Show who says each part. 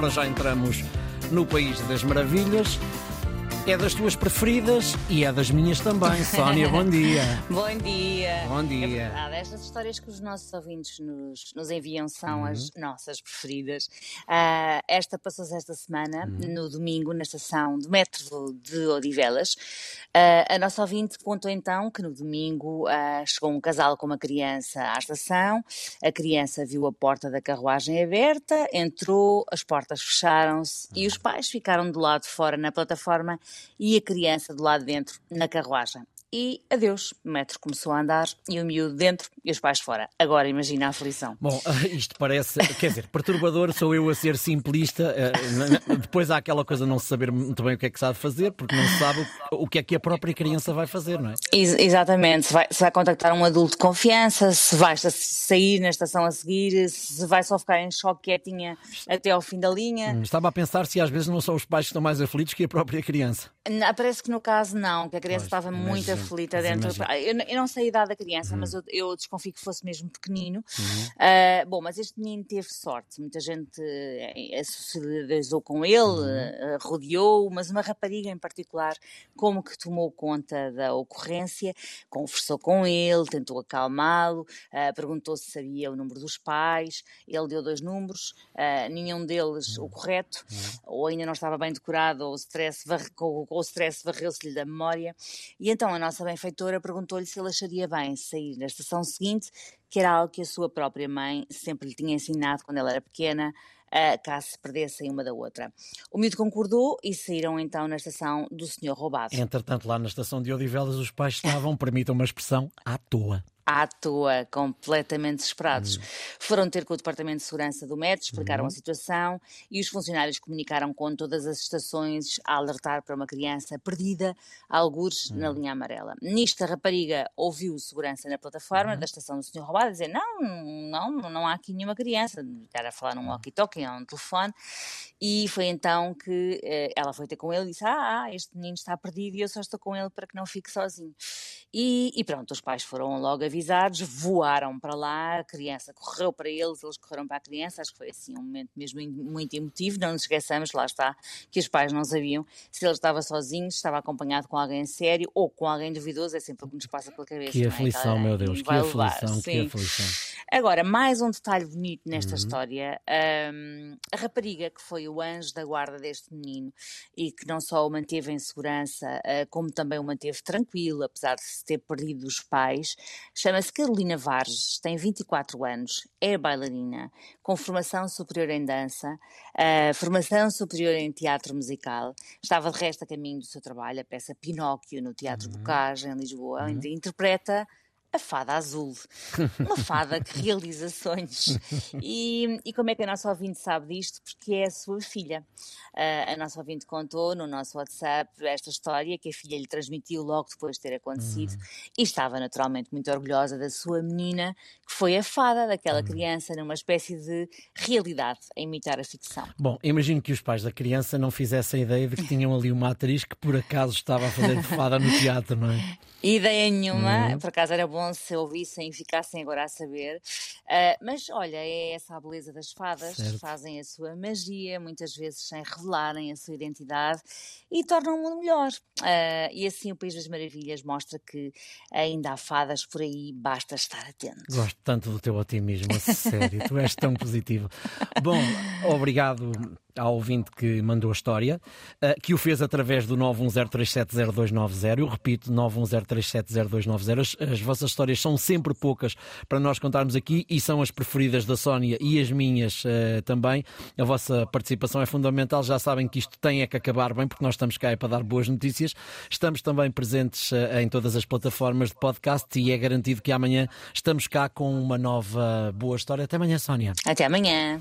Speaker 1: para já entramos no País das Maravilhas. É das tuas preferidas e é das minhas também. Sónia, bom dia.
Speaker 2: Bom dia.
Speaker 1: Bom dia.
Speaker 2: É verdade, estas histórias que os nossos ouvintes nos, nos enviam são as nossas preferidas. Ah, esta passou-se esta semana, no domingo, na estação de metro de Odivelas. Ah, a nossa ouvinte contou então que no domingo ah, chegou um casal com uma criança à estação, a criança viu a porta da carruagem aberta, entrou, as portas fecharam-se e os pais ficaram do lado de fora na plataforma e a criança do lado de dentro na carruagem. E adeus, o metro começou a andar e o miúdo dentro e os pais fora. Agora imagina a aflição.
Speaker 1: Bom, isto parece, quer dizer, perturbador sou eu a ser simplista. n- Depois há aquela coisa de não saber muito bem o que é que sabe fazer, porque não se sabe o que é que a própria criança vai fazer, não é?
Speaker 2: Ex- exatamente, se vai, se vai contactar um adulto de confiança, se vai sa- sair na estação a seguir, se vai só ficar em choque quietinha até ao fim da linha.
Speaker 1: Estava a pensar se às vezes não são os pais que estão mais aflitos que a própria criança.
Speaker 2: Parece que no caso não, que a criança
Speaker 1: Pois,
Speaker 2: estava muito aflita
Speaker 1: mas
Speaker 2: dentro. Eu, eu não sei a idade da criança, mas eu, eu desconfio que fosse mesmo pequenino.
Speaker 1: Uhum.
Speaker 2: Ah, bom, mas este menino teve sorte. Muita gente eh, socializou com ele,
Speaker 1: Uhum.
Speaker 2: eh, rodeou, mas uma rapariga em particular, como que tomou conta da ocorrência, conversou com ele, tentou acalmá-lo, ah, perguntou se sabia o número dos pais. Ele deu dois números, ah, nenhum deles
Speaker 1: Uhum.
Speaker 2: o correto, ou ainda não estava bem decorado, ou o stress, varre- stress varreu-se-lhe da memória. E então a nossa benfeitora perguntou-lhe se ele acharia bem sair na estação seguinte, que era algo que a sua própria mãe sempre lhe tinha ensinado quando ela era pequena, ah, caso se perdessem uma da outra. O miúdo concordou e saíram então na estação do senhor roubado.
Speaker 1: Entretanto, lá na estação de Odivelas, os pais estavam, permitam uma expressão, à toa.
Speaker 2: À toa, completamente desesperados. Foram ter com o Departamento de Segurança do Metro, explicaram a situação e os funcionários comunicaram com todas as estações a alertar para uma criança perdida, algures na linha amarela. Nisto, a rapariga ouviu segurança na plataforma da estação do Sr. Roubado dizer não, não, não há aqui nenhuma criança. Era a falar num walkie-talkie, a um telefone. E foi então que eh, ela foi ter com ele e disse: ah, ah, este menino está perdido e eu só estou com ele para que não fique sozinho. E, e pronto, os pais foram logo avisados, voaram para lá, a criança correu para eles, eles correram para a criança. Acho que foi assim um momento mesmo muito emotivo. Não nos esqueçamos, lá está, que os pais não sabiam se ele estava sozinho, se estava acompanhado com alguém sério ou com alguém duvidoso. É sempre o que nos passa pela cabeça.
Speaker 1: Que
Speaker 2: é?
Speaker 1: aflição,
Speaker 2: Então,
Speaker 1: meu Deus, que
Speaker 2: vai levar,
Speaker 1: aflição, que aflição.
Speaker 2: Agora, mais um detalhe bonito nesta
Speaker 1: Uhum.
Speaker 2: história. hum, a rapariga que foi o anjo da guarda deste menino e que não só o manteve em segurança, ah, como também o manteve tranquilo, apesar de se ter perdido os pais, chama-se Carolina Varges, tem 24 anos, é bailarina, com formação superior em dança, ah, formação superior em teatro musical, estava de resto a caminho do seu trabalho, a peça Pinóquio no Teatro Bocage, em Lisboa, onde interpreta a fada azul. Uma fada que realiza sonhos. E, e como é que a nossa ouvinte sabe disto? Porque é a sua filha. Ah, a nossa ouvinte contou no nosso WhatsApp esta história que a filha lhe transmitiu logo depois de ter acontecido e estava naturalmente muito orgulhosa da sua menina, que foi a fada daquela criança numa espécie de realidade a imitar a ficção.
Speaker 1: Bom, imagino que os pais da criança não fizessem ideia de que tinham ali uma atriz que por acaso estava a fazer de fada no teatro, não é?
Speaker 2: Ideia nenhuma, por acaso era bom se ouvissem e ficassem agora a saber. Ah, mas olha, é essa a beleza das fadas,
Speaker 1: Certo.
Speaker 2: fazem a sua magia, muitas vezes sem revelarem a sua identidade e tornam o mundo melhor. Ah, e assim o País das Maravilhas mostra que ainda há fadas por aí, basta estar atento.
Speaker 1: Gosto tanto do teu otimismo, sério, tu és tão positivo. Bom, obrigado ao ouvinte que mandou a história, eh, que o fez através do 910370290. Eu repito, 910370290. As, as vossas histórias são sempre poucas para nós contarmos aqui e são as preferidas da Sónia e as minhas eh, também. A vossa participação é fundamental. Já sabem que isto tem é que acabar bem, porque nós estamos cá é para dar boas notícias. Estamos também presentes eh, em todas as plataformas de podcast e é garantido que amanhã estamos cá com uma nova boa história. Até amanhã, Sónia.
Speaker 2: Até amanhã.